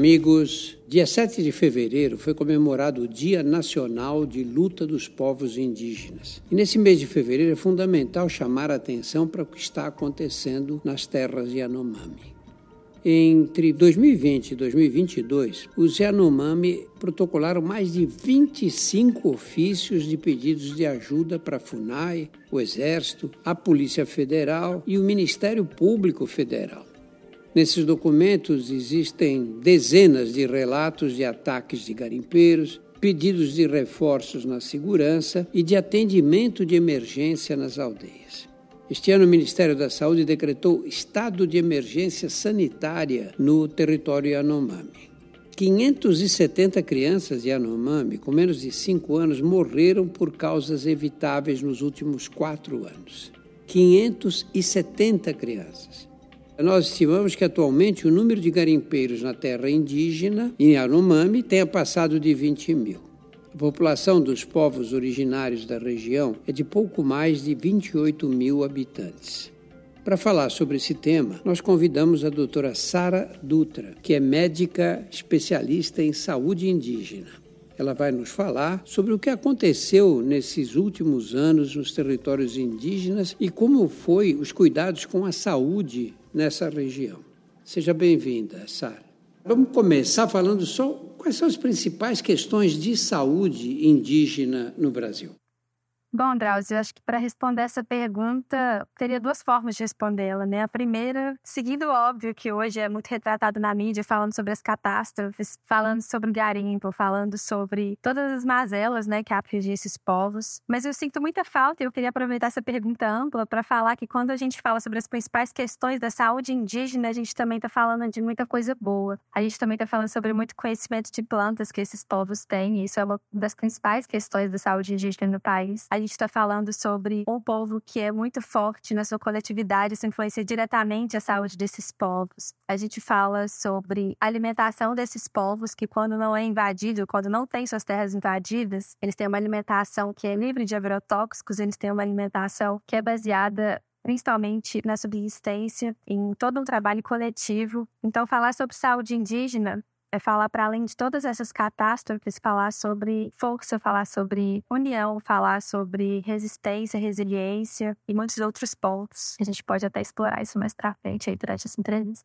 amigos. Dia 7 de fevereiro foi comemorado o Dia Nacional de Luta dos Povos Indígenas. E nesse mês de fevereiro é fundamental chamar a atenção para o que está acontecendo nas terras Yanomami. Entre 2020 e 2022, os Yanomami protocolaram mais de 25 ofícios de pedidos de ajuda para a FUNAI, o Exército, a Polícia Federal e o Ministério Público Federal. Nesses documentos existem dezenas de relatos de ataques de garimpeiros, pedidos de reforços na segurança e de atendimento de emergência nas aldeias. Este ano, o Ministério da Saúde decretou estado de emergência sanitária no território Yanomami. 570 crianças de Yanomami com menos de 5 anos morreram por causas evitáveis nos últimos quatro anos. 570 crianças. Nós estimamos que atualmente o número de garimpeiros na terra indígena, em Yanomami, tenha passado de 20 mil. A população dos povos originários da região é de pouco mais de 28 mil habitantes. Para falar sobre esse tema, nós convidamos a doutora Sara Dutra, que é médica especialista em saúde indígena. Ela vai nos falar sobre o que aconteceu nesses últimos anos nos territórios indígenas e como foi os cuidados com a saúde nessa região. Seja bem-vinda, Sara. Vamos começar falando só quais são as principais questões de saúde indígena no Brasil. Bom, Drauzio, acho que para responder essa pergunta, teria duas formas de respondê-la, né? A primeira, seguindo o óbvio que hoje é muito retratado na mídia, falando sobre as catástrofes, falando sobre o garimpo, falando sobre todas as mazelas, né, que afligem esses povos. Mas eu sinto muita falta e eu queria aproveitar essa pergunta ampla para falar que quando a gente fala sobre as principais questões da saúde indígena, a gente também está falando de muita coisa boa. A gente também está falando sobre muito conhecimento de plantas que esses povos têm, e isso é uma das principais questões da saúde indígena no país. A gente está falando sobre um povo que é muito forte na sua coletividade, isso influencia diretamente a saúde desses povos. A gente fala sobre a alimentação desses povos, que quando não é invadido, quando não tem suas terras invadidas, eles têm uma alimentação que é livre de agrotóxicos, eles têm uma alimentação que é baseada principalmente na subsistência, em todo um trabalho coletivo. Então, falar sobre saúde indígena é falar para além de todas essas catástrofes, falar sobre força, falar sobre união, falar sobre resistência, resiliência e muitos outros pontos. A gente pode até explorar isso mais para frente aí durante essa entrevista.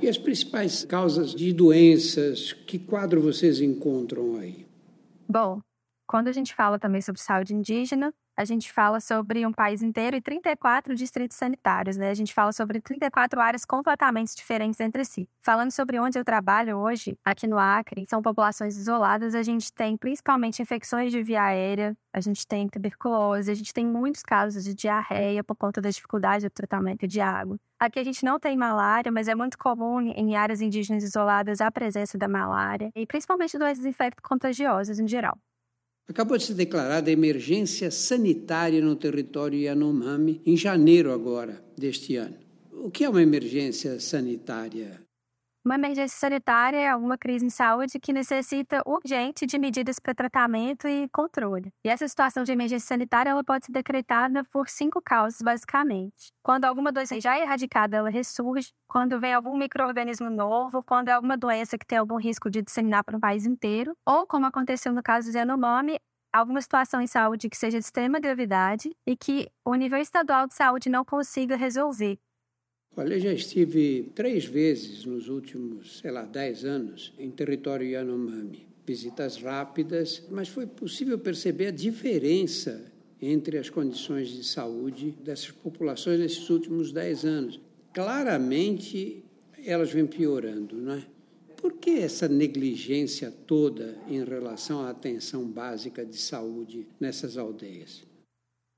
E as principais causas de doenças, que quadro vocês encontram aí? Bom, quando a gente fala também sobre saúde indígena, a gente fala sobre um país inteiro e 34 distritos sanitários, né? A gente fala sobre 34 áreas completamente diferentes entre si. Falando sobre onde eu trabalho hoje, aqui no Acre, são populações isoladas, a gente tem principalmente infecções de via aérea, a gente tem tuberculose, a gente tem muitos casos de diarreia por conta da dificuldade do tratamento de água. Aqui a gente não tem malária, mas é muito comum em áreas indígenas isoladas a presença da malária e principalmente doenças infecto-contagiosas em geral. Acabou de ser declarada emergência sanitária no território Yanomami em janeiro agora deste ano. O que é uma emergência sanitária? Uma emergência sanitária é uma crise em saúde que necessita urgente de medidas para tratamento e controle. E essa situação de emergência sanitária ela pode ser decretada por cinco causas, basicamente. Quando alguma doença já é erradicada, ela ressurge. Quando vem algum microorganismo novo, quando é alguma doença que tem algum risco de disseminar para o país inteiro, ou como aconteceu no caso do Yanomami, alguma situação em saúde que seja de extrema gravidade e que o nível estadual de saúde não consiga resolver. Olha, já estive três vezes nos últimos, sei lá, dez anos em território Yanomami. Visitas rápidas, mas foi possível perceber a diferença entre as condições de saúde dessas populações nesses últimos dez anos. Claramente, elas vêm piorando, não é? Por que essa negligência toda em relação à atenção básica de saúde nessas aldeias?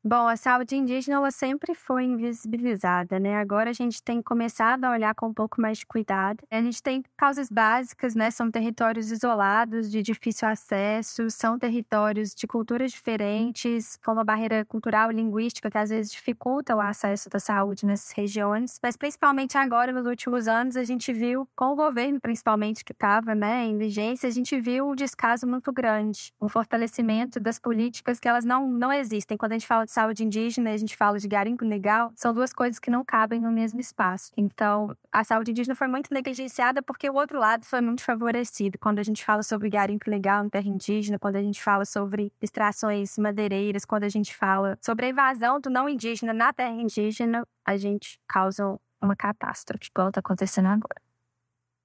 Bom, a saúde indígena ela sempre foi invisibilizada, né? Agora a gente tem começado a olhar com um pouco mais de cuidado. A gente tem causas básicas, né? São territórios isolados, de difícil acesso, são territórios de culturas diferentes, com uma barreira cultural e linguística que às vezes dificulta o acesso da saúde nessas regiões. Mas principalmente agora, nos últimos anos, a gente viu, com o governo principalmente que estava né, em vigência, a gente viu um descaso muito grande, um fortalecimento das políticas que elas não, não existem. Quando a gente fala de de saúde indígena e a gente fala de garimpo legal, são duas coisas que não cabem no mesmo espaço. Então, a saúde indígena foi muito negligenciada porque o outro lado foi muito favorecido. Quando a gente fala sobre garimpo legal em terra indígena, quando a gente fala sobre extrações madeireiras, quando a gente fala sobre a invasão do não indígena na terra indígena, a gente causa uma catástrofe, igual está acontecendo agora.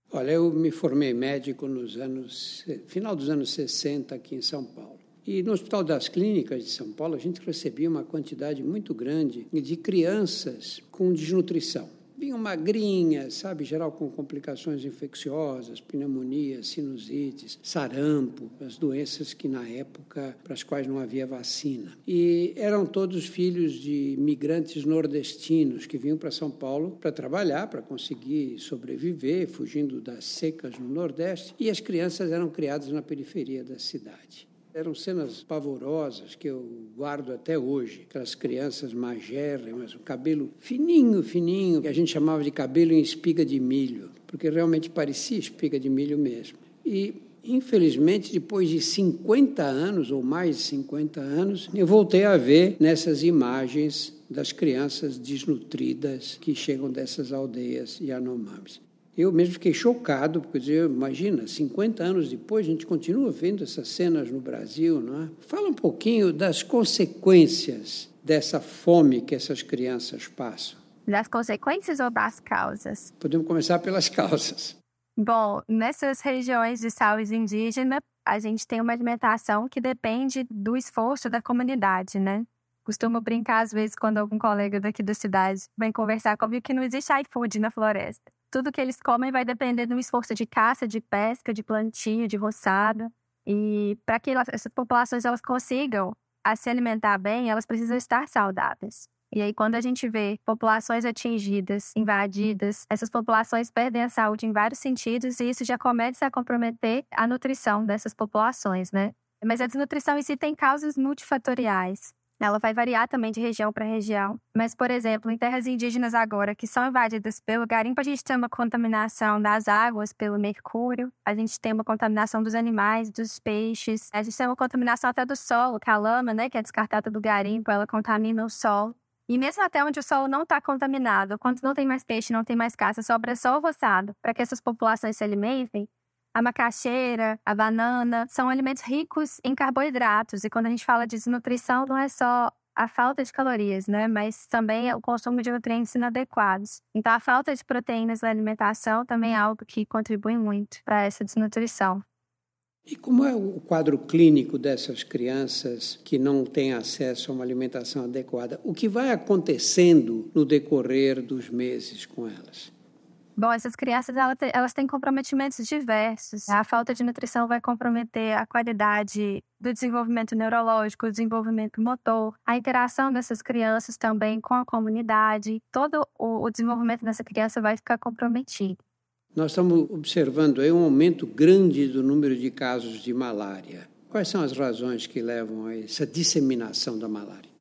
Olha, eu me formei médico nos anos final dos anos 60 aqui em São Paulo. E no Hospital das Clínicas de São Paulo, a gente recebia uma quantidade muito grande de crianças com desnutrição vinham magrinhas, sabe, geral com complicações infecciosas, pneumonia, sinusites, sarampo, as doenças que na época para as quais não havia vacina. E eram todos filhos de migrantes nordestinos que vinham para São Paulo para trabalhar, para conseguir sobreviver, fugindo das secas no Nordeste, e as crianças eram criadas na periferia da cidade. Eram cenas pavorosas que eu guardo até hoje. Aquelas crianças magérrimas, o cabelo fininho, fininho, que a gente chamava de cabelo em espiga de milho, porque realmente parecia espiga de milho mesmo. E Infelizmente, depois de 50 anos, ou mais de 50 anos, eu voltei a ver nessas imagens das crianças desnutridas que chegam dessas aldeias Yanomamis. Eu mesmo fiquei chocado, porque eu imagina, 50 anos depois, a gente continua vendo essas cenas no Brasil, não é? Fala um pouquinho das consequências dessa fome que essas crianças passam. Das consequências ou das causas? Podemos começar pelas causas. Bom, nessas regiões de saúde indígena, a gente tem uma alimentação que depende do esforço da comunidade, né? Costumo brincar às vezes quando algum colega daqui da cidade vem conversar comigo que não existe iFood na floresta tudo que eles comem vai depender do esforço de caça, de pesca, de plantio, de roçada. E para que essas populações elas consigam se alimentar bem, elas precisam estar saudáveis. E aí, quando a gente vê populações atingidas, invadidas, essas populações perdem a saúde em vários sentidos e isso já começa a comprometer a nutrição dessas populações, né? Mas a desnutrição em si tem causas multifatoriais. Ela vai variar também de região para região. Mas, por exemplo, em terras indígenas agora, que são invadidas pelo garimpo, a gente tem uma contaminação das águas pelo mercúrio, a gente tem uma contaminação dos animais, dos peixes, a gente tem uma contaminação até do solo, que a lama, né, que é descartada do garimpo, ela contamina o solo. E mesmo até onde o solo não está contaminado, quando não tem mais peixe, não tem mais caça, sobra só o roçado para que essas populações se alimentem, a macaxeira, a banana, são alimentos ricos em carboidratos. E quando a gente fala de desnutrição, não é só a falta de calorias, né? Mas também o consumo de nutrientes inadequados. Então, a falta de proteínas na alimentação também é algo que contribui muito para essa desnutrição. E como é o quadro clínico dessas crianças que não têm acesso a uma alimentação adequada? O que vai acontecendo no decorrer dos meses com elas? Bom, essas crianças elas têm comprometimentos diversos. A falta de nutrição vai comprometer a qualidade do desenvolvimento neurológico, o desenvolvimento motor, a interação dessas crianças também com a comunidade. Todo o desenvolvimento dessa criança vai ficar comprometido. Nós estamos observando aí um aumento grande do número de casos de malária. Quais são as razões que levam a essa disseminação da malária?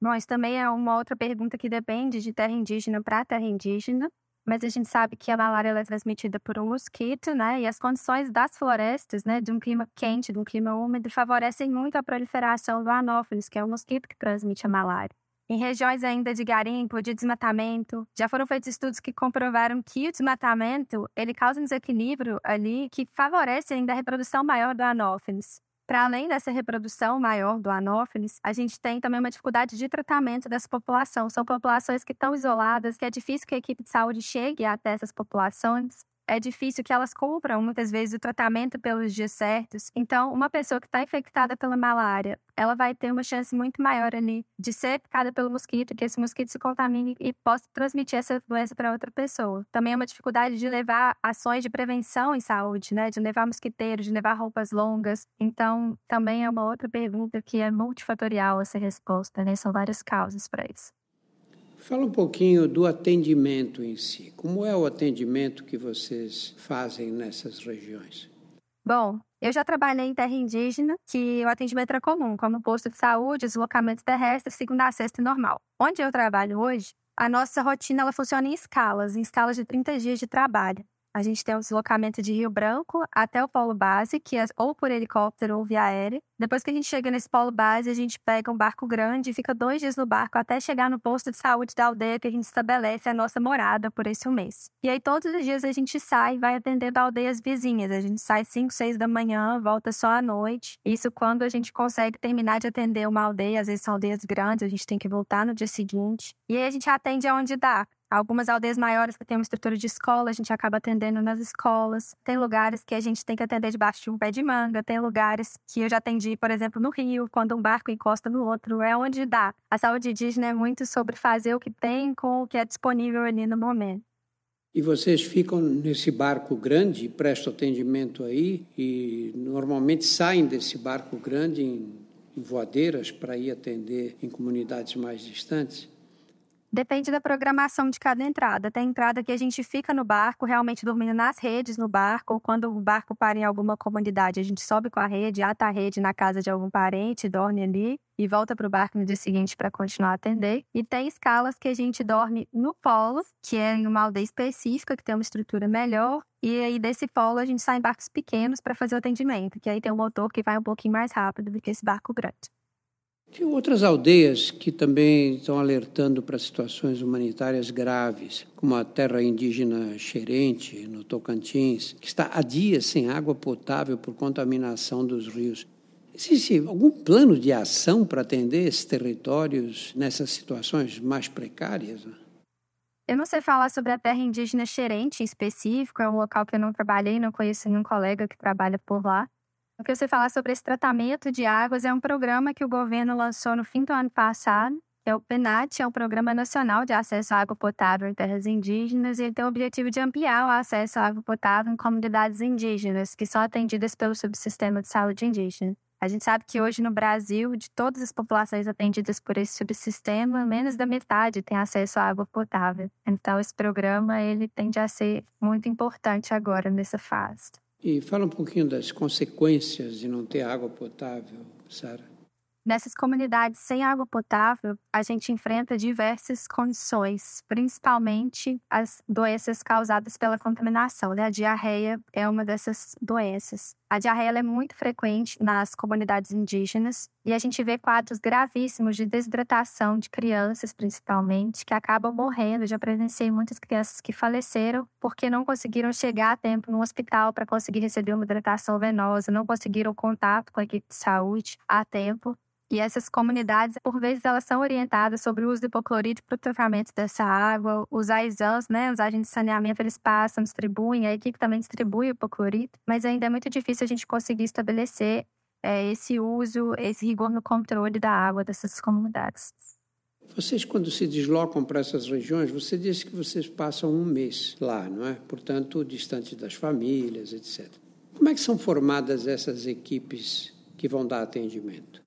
Bom, isso também é uma outra pergunta que depende de terra indígena para terra indígena mas a gente sabe que a malária é transmitida por um mosquito, né? E as condições das florestas, né, de um clima quente, de um clima úmido, favorecem muito a proliferação do anófeles, que é o mosquito que transmite a malária. Em regiões ainda de garimpo, de desmatamento, já foram feitos estudos que comprovaram que o desmatamento ele causa um desequilíbrio ali que favorece ainda a reprodução maior do anófeles. Para além dessa reprodução maior do anófeles, a gente tem também uma dificuldade de tratamento dessa população. São populações que estão isoladas, que é difícil que a equipe de saúde chegue até essas populações é difícil que elas cumpram muitas vezes o tratamento pelos dias certos. Então, uma pessoa que está infectada pela malária, ela vai ter uma chance muito maior ali de ser picada pelo mosquito, que esse mosquito se contamine e possa transmitir essa doença para outra pessoa. Também é uma dificuldade de levar ações de prevenção em saúde, né? De levar mosquiteiros, de levar roupas longas. Então, também é uma outra pergunta que é multifatorial essa resposta, né? São várias causas para isso. Fala um pouquinho do atendimento em si. Como é o atendimento que vocês fazem nessas regiões? Bom, eu já trabalhei em terra indígena, que o atendimento era comum, como posto de saúde, deslocamento terrestre, segunda a sexta normal. Onde eu trabalho hoje, a nossa rotina ela funciona em escalas, em escalas de 30 dias de trabalho. A gente tem o deslocamento de Rio Branco até o polo base, que é ou por helicóptero ou via aérea. Depois que a gente chega nesse polo base, a gente pega um barco grande e fica dois dias no barco até chegar no posto de saúde da aldeia que a gente estabelece a nossa morada por esse mês. E aí todos os dias a gente sai e vai atendendo aldeias vizinhas. A gente sai 5, 6 da manhã, volta só à noite. Isso quando a gente consegue terminar de atender uma aldeia, às vezes são aldeias grandes, a gente tem que voltar no dia seguinte. E aí a gente atende aonde dá. Algumas aldeias maiores que têm uma estrutura de escola, a gente acaba atendendo nas escolas. Tem lugares que a gente tem que atender debaixo de um pé de manga. Tem lugares que eu já atendi, por exemplo, no Rio, quando um barco encosta no outro. É onde dá. A saúde indígena é muito sobre fazer o que tem com o que é disponível ali no momento. E vocês ficam nesse barco grande, prestam atendimento aí e normalmente saem desse barco grande em, em voadeiras para ir atender em comunidades mais distantes? Depende da programação de cada entrada. Tem entrada que a gente fica no barco, realmente dormindo nas redes no barco, ou quando o barco para em alguma comunidade, a gente sobe com a rede, ata a rede na casa de algum parente, dorme ali e volta para o barco no dia seguinte para continuar a atender. E tem escalas que a gente dorme no polo, que é em uma aldeia específica, que tem uma estrutura melhor. E aí, desse polo, a gente sai em barcos pequenos para fazer o atendimento, que aí tem um motor que vai um pouquinho mais rápido do que esse barco grande. Tem outras aldeias que também estão alertando para situações humanitárias graves, como a terra indígena Xerente, no Tocantins, que está há dias sem água potável por contaminação dos rios. Existe algum plano de ação para atender esses territórios nessas situações mais precárias? Eu não sei falar sobre a terra indígena Xerente em específico, é um local que eu não trabalhei, não conheço nenhum colega que trabalha por lá. O que você falar sobre esse tratamento de águas é um programa que o governo lançou no fim do ano passado, que é o PENAT, é o Programa Nacional de Acesso à Água Potável em Terras Indígenas, e ele tem o objetivo de ampliar o acesso à água potável em comunidades indígenas, que são atendidas pelo Subsistema de Saúde Indígena. A gente sabe que hoje no Brasil, de todas as populações atendidas por esse subsistema, menos da metade tem acesso à água potável. Então, esse programa ele tende a ser muito importante agora nessa fase. E fala um pouquinho das consequências de não ter água potável, Sara. Nessas comunidades sem água potável, a gente enfrenta diversas condições, principalmente as doenças causadas pela contaminação. Né? A diarreia é uma dessas doenças. A diarreia é muito frequente nas comunidades indígenas e a gente vê quadros gravíssimos de desidratação de crianças, principalmente, que acabam morrendo. Já presenciei muitas crianças que faleceram porque não conseguiram chegar a tempo no hospital para conseguir receber uma hidratação venosa, não conseguiram contato com a equipe de saúde a tempo. E essas comunidades, por vezes, elas são orientadas sobre o uso de hipoclorito para o tratamento dessa água. Os AISANs, né, os agentes de saneamento, eles passam, distribuem, a equipe também distribui o hipoclorito, mas ainda é muito difícil a gente conseguir estabelecer é, esse uso, esse rigor no controle da água dessas comunidades. Vocês, quando se deslocam para essas regiões, você disse que vocês passam um mês lá, não é? Portanto, distante das famílias, etc. Como é que são formadas essas equipes que vão dar atendimento?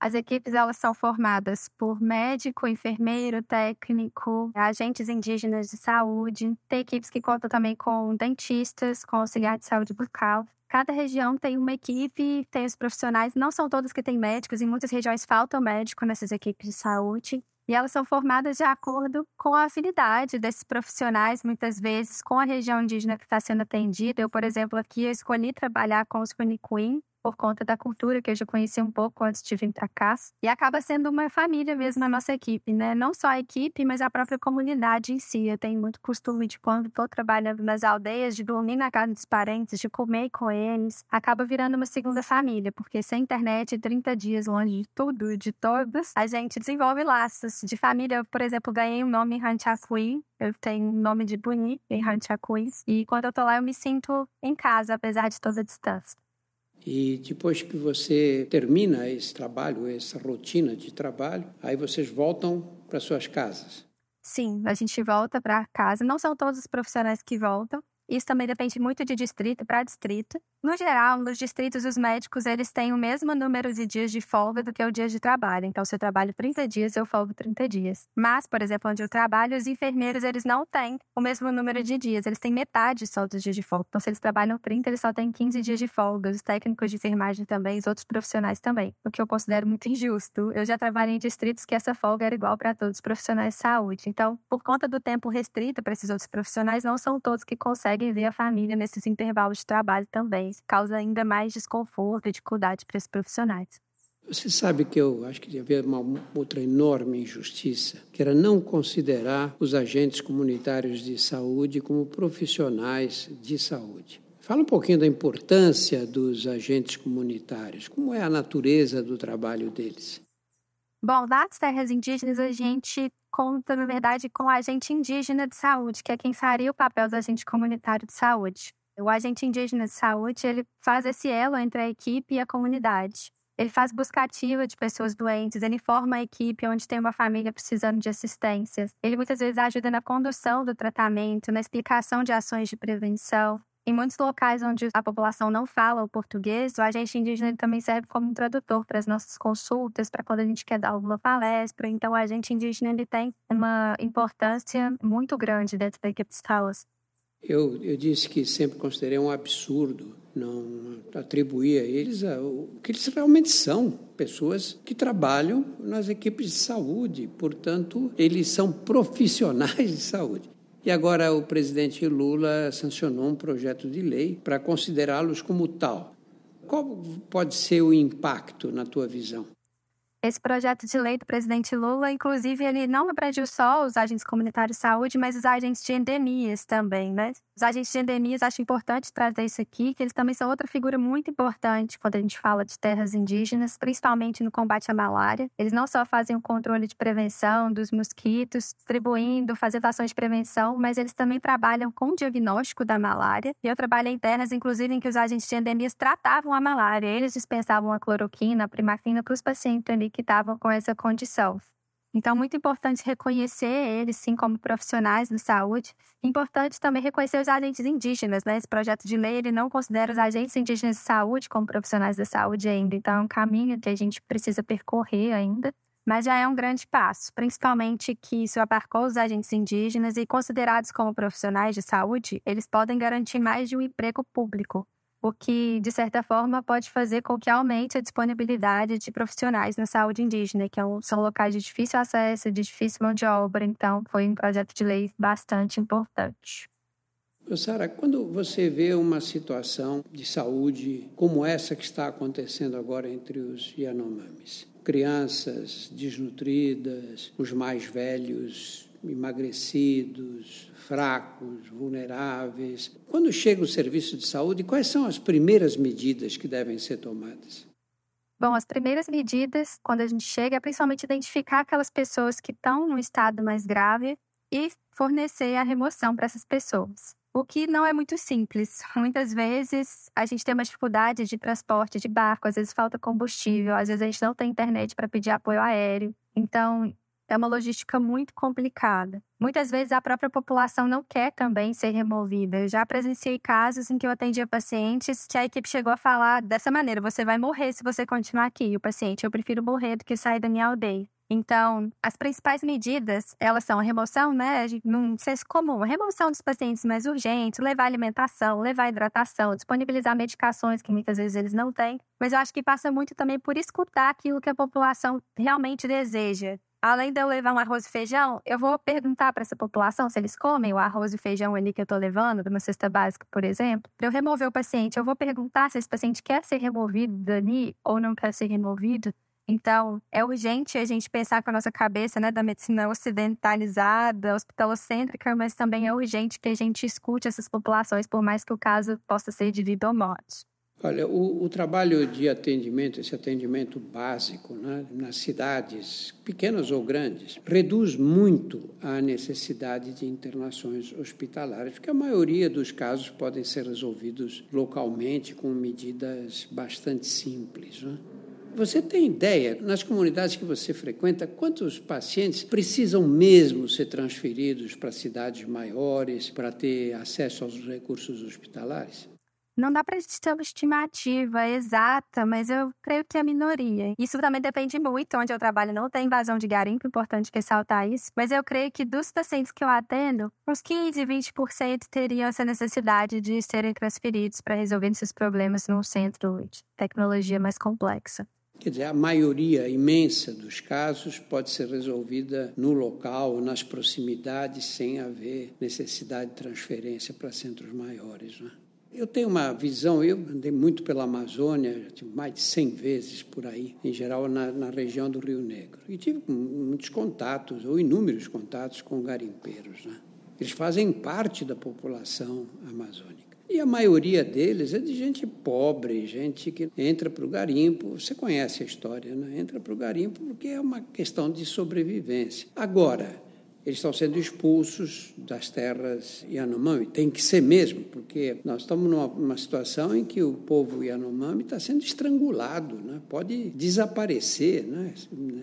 As equipes elas são formadas por médico, enfermeiro, técnico, agentes indígenas de saúde. Tem equipes que contam também com dentistas, com auxiliar de saúde bucal. Cada região tem uma equipe, tem os profissionais. Não são todas que têm médicos, em muitas regiões faltam médico nessas equipes de saúde. E elas são formadas de acordo com a afinidade desses profissionais, muitas vezes com a região indígena que está sendo atendida. Eu, por exemplo, aqui eu escolhi trabalhar com os Quiniquim, por conta da cultura que eu já conheci um pouco antes de vir para cá. E acaba sendo uma família mesmo a nossa equipe, né? Não só a equipe, mas a própria comunidade em si. Eu tenho muito costume de quando estou trabalhando nas aldeias, de dormir na casa dos parentes, de comer com eles. Acaba virando uma segunda família, porque sem internet, 30 dias longe de tudo, de todos, a gente desenvolve laços de família. Eu, por exemplo, ganhei um nome em Ranchacuí, eu tenho um nome de Buni em Ranchacuí. E quando eu tô lá, eu me sinto em casa, apesar de toda a distância. E depois que você termina esse trabalho, essa rotina de trabalho, aí vocês voltam para suas casas. Sim, a gente volta para casa. Não são todos os profissionais que voltam. Isso também depende muito de distrito para distrito. No geral, nos distritos, os médicos eles têm o mesmo número de dias de folga do que o dia de trabalho. Então, se eu trabalho 30 dias, eu folgo 30 dias. Mas, por exemplo, onde eu trabalho, os enfermeiros eles não têm o mesmo número de dias. Eles têm metade só dos dias de folga. Então, se eles trabalham 30, eles só têm 15 dias de folga. Os técnicos de enfermagem também, os outros profissionais também. O que eu considero muito injusto. Eu já trabalhei em distritos que essa folga era igual para todos os profissionais de saúde. Então, por conta do tempo restrito para esses outros profissionais, não são todos que conseguem ver a família nesses intervalos de trabalho também causa ainda mais desconforto e dificuldade para esses profissionais. Você sabe que eu acho que havia uma outra enorme injustiça, que era não considerar os agentes comunitários de saúde como profissionais de saúde. Fala um pouquinho da importância dos agentes comunitários, como é a natureza do trabalho deles. Bom, nas terras indígenas a gente conta, na verdade, com o agente indígena de saúde, que é quem faria o papel do agente comunitário de saúde. O agente indígena de saúde, ele faz esse elo entre a equipe e a comunidade. Ele faz busca ativa de pessoas doentes, ele forma a equipe onde tem uma família precisando de assistência. Ele muitas vezes ajuda na condução do tratamento, na explicação de ações de prevenção. Em muitos locais onde a população não fala o português, o agente indígena também serve como tradutor para as nossas consultas, para quando a gente quer dar alguma palestra. Então, o agente indígena ele tem uma importância muito grande dentro da equipe de saúde. Eu, eu disse que sempre considerei um absurdo não atribuir a eles a, o que eles realmente são, pessoas que trabalham nas equipes de saúde, portanto, eles são profissionais de saúde. E agora o presidente Lula sancionou um projeto de lei para considerá-los como tal. Qual pode ser o impacto na tua visão? Esse projeto de lei do presidente Lula, inclusive, ele não abrangiu só os agentes comunitários de saúde, mas os agentes de endemias também, né? Os agentes de endemias, acho importante trazer isso aqui, que eles também são outra figura muito importante quando a gente fala de terras indígenas, principalmente no combate à malária. Eles não só fazem o controle de prevenção dos mosquitos, distribuindo, fazendo ações de prevenção, mas eles também trabalham com o diagnóstico da malária. E eu trabalhei em terras, inclusive, em que os agentes de endemias tratavam a malária. Eles dispensavam a cloroquina, a primafina para os pacientes ali que estavam com essa condição. Então, muito importante reconhecer eles, sim, como profissionais de saúde. Importante também reconhecer os agentes indígenas, né? Esse projeto de lei, ele não considera os agentes indígenas de saúde como profissionais da saúde ainda. Então, é um caminho que a gente precisa percorrer ainda. Mas já é um grande passo, principalmente que isso abarcou os agentes indígenas e considerados como profissionais de saúde, eles podem garantir mais de um emprego público o que, de certa forma, pode fazer com que aumente a disponibilidade de profissionais na saúde indígena, que é são locais de difícil acesso, de difícil mão de obra. Então, foi um projeto de lei bastante importante. Sara, quando você vê uma situação de saúde como essa que está acontecendo agora entre os Yanomamis, crianças desnutridas, os mais velhos emagrecidos, fracos, vulneráveis. Quando chega o serviço de saúde, quais são as primeiras medidas que devem ser tomadas? Bom, as primeiras medidas, quando a gente chega, é principalmente identificar aquelas pessoas que estão no estado mais grave e fornecer a remoção para essas pessoas. O que não é muito simples. Muitas vezes a gente tem uma dificuldade de transporte de barco, às vezes falta combustível, às vezes a gente não tem internet para pedir apoio aéreo. Então, é uma logística muito complicada. Muitas vezes a própria população não quer também ser removida. Eu já presenciei casos em que eu atendia pacientes que a equipe chegou a falar dessa maneira: você vai morrer se você continuar aqui. E o paciente, eu prefiro morrer do que sair da minha aldeia. Então, as principais medidas, elas são a remoção, né, num senso comum, a remoção dos pacientes mais urgentes, levar alimentação, levar hidratação, disponibilizar medicações que muitas vezes eles não têm. Mas eu acho que passa muito também por escutar aquilo que a população realmente deseja além de eu levar um arroz e feijão, eu vou perguntar para essa população se eles comem o arroz e feijão ali que eu estou levando, de uma cesta básica, por exemplo. Para eu remover o paciente, eu vou perguntar se esse paciente quer ser removido dali ou não quer ser removido. Então, é urgente a gente pensar com a nossa cabeça, né, da medicina ocidentalizada, hospitalocêntrica, mas também é urgente que a gente escute essas populações, por mais que o caso possa ser de vida ou morte. Olha, o, o, trabalho de atendimento, esse atendimento básico né, nas cidades, pequenas ou grandes, reduz muito a necessidade de internações hospitalares, porque a maioria dos casos podem ser resolvidos localmente com medidas bastante simples. Né? Você tem ideia, nas comunidades que você frequenta, quantos pacientes precisam mesmo ser transferidos para cidades maiores para ter acesso aos recursos hospitalares? Não dá para ter uma estimativa exata, mas eu creio que é a minoria. Isso também depende muito. Onde eu trabalho não tem invasão de garimpo, importante ressaltar isso. Mas eu creio que dos pacientes que eu atendo, uns 15, 20% teriam essa necessidade de serem transferidos para resolver esses problemas num centro de tecnologia mais complexa. Quer dizer, a maioria imensa dos casos pode ser resolvida no local, nas proximidades, sem haver necessidade de transferência para centros maiores. Né? Eu tenho uma visão, eu andei muito pela Amazônia, mais de 100 vezes por aí, em geral na, na, região do Rio Negro. E tive muitos contatos, ou inúmeros contatos com garimpeiros. Né? Eles fazem parte da população amazônica. E a maioria deles é de gente pobre, gente que entra para o garimpo. Você conhece a história, né? Entra para o garimpo porque é uma questão de sobrevivência. Agora, eles estão sendo expulsos das terras Yanomami. Tem que ser mesmo, porque nós estamos numa, numa situação em que o povo Yanomami está sendo estrangulado, né? pode desaparecer né?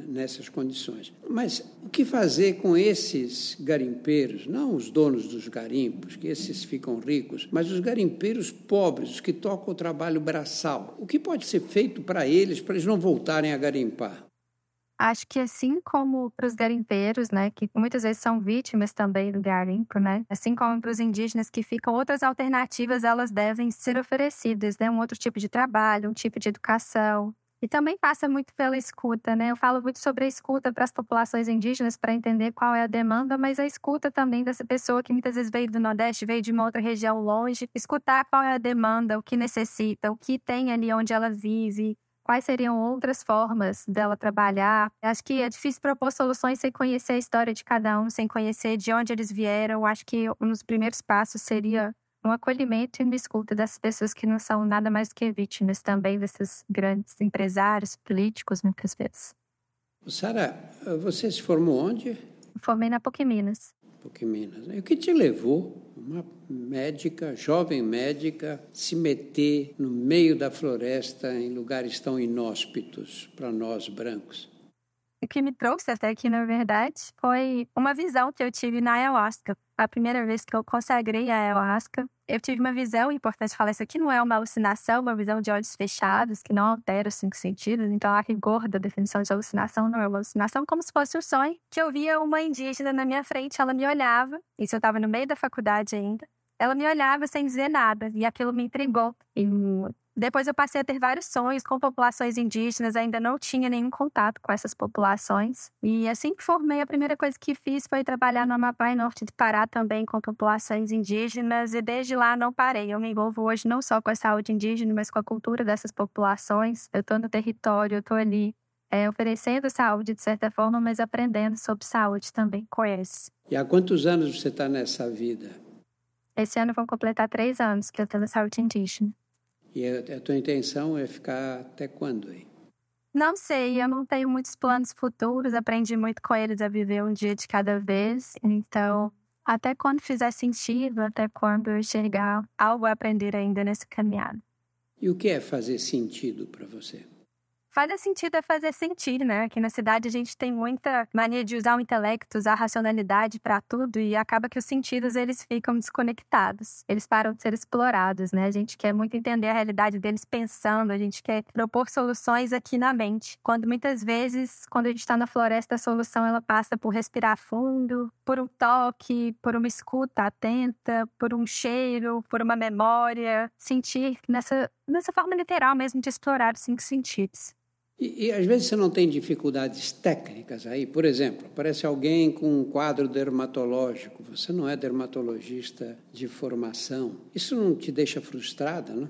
nessas condições. Mas o que fazer com esses garimpeiros? Não os donos dos garimpos, que esses ficam ricos, mas os garimpeiros pobres, os que tocam o trabalho braçal. O que pode ser feito para eles, para eles não voltarem a garimpar? Acho que assim como para os garimpeiros, né, que muitas vezes são vítimas também do garimpo, né, assim como para os indígenas que ficam outras alternativas, elas devem ser oferecidas, né, um outro tipo de trabalho, um tipo de educação. E também passa muito pela escuta, né? Eu falo muito sobre a escuta para as populações indígenas para entender qual é a demanda, mas a escuta também dessa pessoa que muitas vezes veio do Nordeste, veio de uma outra região longe, escutar qual é a demanda, o que necessita, o que tem ali onde ela vive, quais seriam outras formas dela trabalhar. Acho que é difícil propor soluções sem conhecer a história de cada um, sem conhecer de onde eles vieram. Acho que um dos primeiros passos seria um acolhimento e uma escuta dessas pessoas que não são nada mais do que vítimas também desses grandes empresários políticos, muitas vezes. Sara, você se formou onde? Formei na PUC Minas. PUC Minas. E o que te levou uma médica, jovem médica, se meter no meio da floresta em lugares tão inóspitos para nós brancos? O que me trouxe até aqui, na verdade, foi uma visão que eu tive na ayahuasca. A primeira vez que eu consagrei a ayahuasca, eu tive uma visão, importante falar isso aqui, não é uma alucinação, uma visão de olhos fechados, que não altera os cinco sentidos. Então, a rigor da definição de alucinação não é uma alucinação, como se fosse um sonho, que eu via uma indígena na minha frente, ela me olhava, isso eu estava no meio da faculdade ainda, ela me olhava sem dizer nada, e aquilo me intrigou. E depois eu passei a ter vários sonhos com populações indígenas, ainda não tinha nenhum contato com essas populações. E assim que formei, a primeira coisa que fiz foi trabalhar no Amapá e Norte de Pará também com populações indígenas, e desde lá não parei. Eu me envolvo hoje não só com a saúde indígena, mas com a cultura dessas populações. Eu estou no território, eu estou ali é, oferecendo saúde de certa forma, mas aprendendo sobre saúde também eles. E há quantos anos você está nessa vida? Esse ano vão completar três anos que eu estou na saúde indígena. E a, a tua intenção é ficar até quando aí? Não sei, eu não tenho muitos planos futuros, aprendi muito com eles a viver um dia de cada vez. Então, até quando fizer sentido, até quando eu chegar algo a aprender ainda nesse caminhada. E o que é fazer sentido para você? Faz sentido é fazer sentir, né? Aqui na cidade a gente tem muita mania de usar o intelecto, usar a racionalidade para tudo e acaba que os sentidos eles ficam desconectados. Eles param de ser explorados, né? A gente quer muito entender a realidade deles pensando, a gente quer propor soluções aqui na mente. Quando muitas vezes, quando a gente está na floresta, a solução ela passa por respirar fundo, por um toque, por uma escuta atenta, por um cheiro, por uma memória, sentir nessa nessa forma literal mesmo de explorar os cinco sentidos. E, e, às vezes você não tem dificuldades técnicas aí. Por exemplo, aparece alguém com um quadro dermatológico, você não é dermatologista de formação. Isso não te deixa frustrada, não?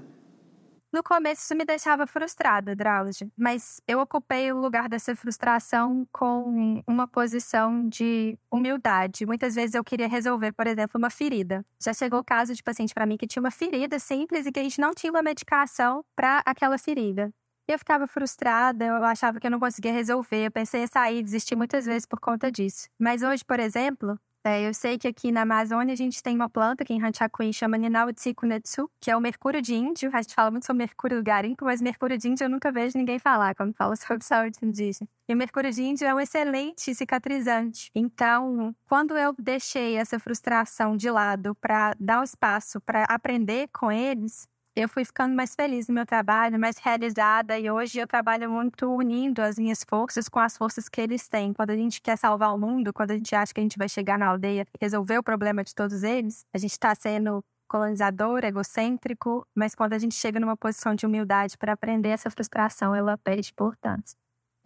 No começo isso me deixava frustrada, Drauzio, mas eu ocupei o lugar dessa frustração com uma posição de humildade. Muitas vezes eu queria resolver, por exemplo, uma ferida. Já chegou o caso de paciente para mim que tinha uma ferida simples e que a gente não tinha uma medicação para aquela ferida. Eu ficava frustrada, eu achava que eu não conseguia resolver. Eu pensei em sair, desistir muitas vezes por conta disso. Mas hoje, por exemplo, é, eu sei que aqui na Amazônia a gente tem uma planta que em Ranchakuin chama Ninautsikunetsu, que é o mercúrio de índio. A gente fala muito sobre mercúrio do garimpo, mas mercúrio de índio eu nunca vejo ninguém falar quando fala sobre saúde indígena. E o mercúrio de índio é um excelente cicatrizante. Então, quando eu deixei essa frustração de lado para dar um espaço para aprender com eles, eu fui ficando mais feliz no meu trabalho, mais realizada, e hoje eu trabalho muito unindo as minhas forças com as forças que eles têm. Quando a gente quer salvar o mundo, quando a gente acha que a gente vai chegar na aldeia e resolver o problema de todos eles, a gente está sendo colonizador, egocêntrico, mas quando a gente chega numa posição de humildade para aprender essa frustração, ela perde importância.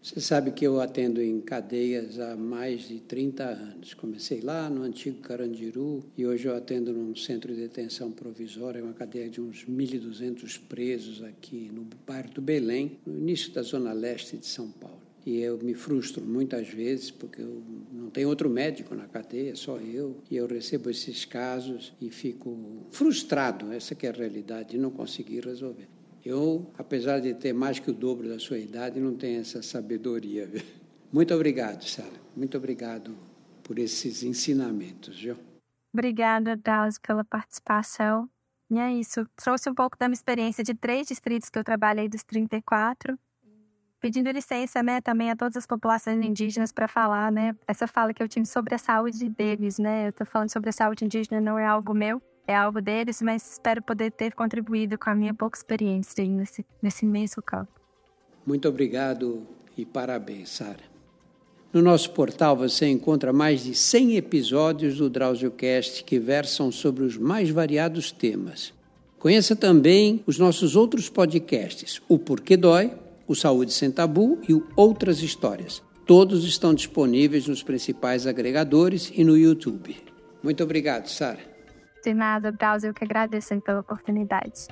Você sabe que eu atendo em cadeias há mais de 30 anos. Comecei lá no antigo Carandiru e hoje eu atendo num centro de detenção provisória, uma cadeia de uns 1.200 presos aqui no bairro do Belém, no início da zona leste de São Paulo. E eu me frustro muitas vezes porque eu não tenho outro médico na cadeia, só eu. E eu recebo esses casos e fico frustrado, essa é a realidade, de não conseguir resolver. Eu, apesar de ter mais que o dobro da sua idade, não tenho essa sabedoria. Muito obrigado, Sara. Muito obrigado por esses ensinamentos, viu? Obrigada, Drauzio, pela participação. E é isso. Trouxe um pouco da minha experiência de três distritos que eu trabalhei dos 34. Pedindo licença, né, também a todas as populações indígenas para falar, né, essa fala que eu tive sobre a saúde deles, né, eu estou falando sobre a saúde indígena, não é algo meu, é algo deles, mas espero poder ter contribuído com a minha pouca experiência nesse, nesse imenso campo. Muito obrigado e parabéns, Sara. No nosso portal você encontra mais de 100 episódios do DrauzioCast que versam sobre os mais variados temas. Conheça também os nossos outros podcasts, o Porquê Dói, o Saúde Sem Tabu e o Outras Histórias. Todos estão disponíveis nos principais agregadores e no YouTube. Muito obrigado, Sara. De nada, Braus, eu que agradeço pela oportunidade.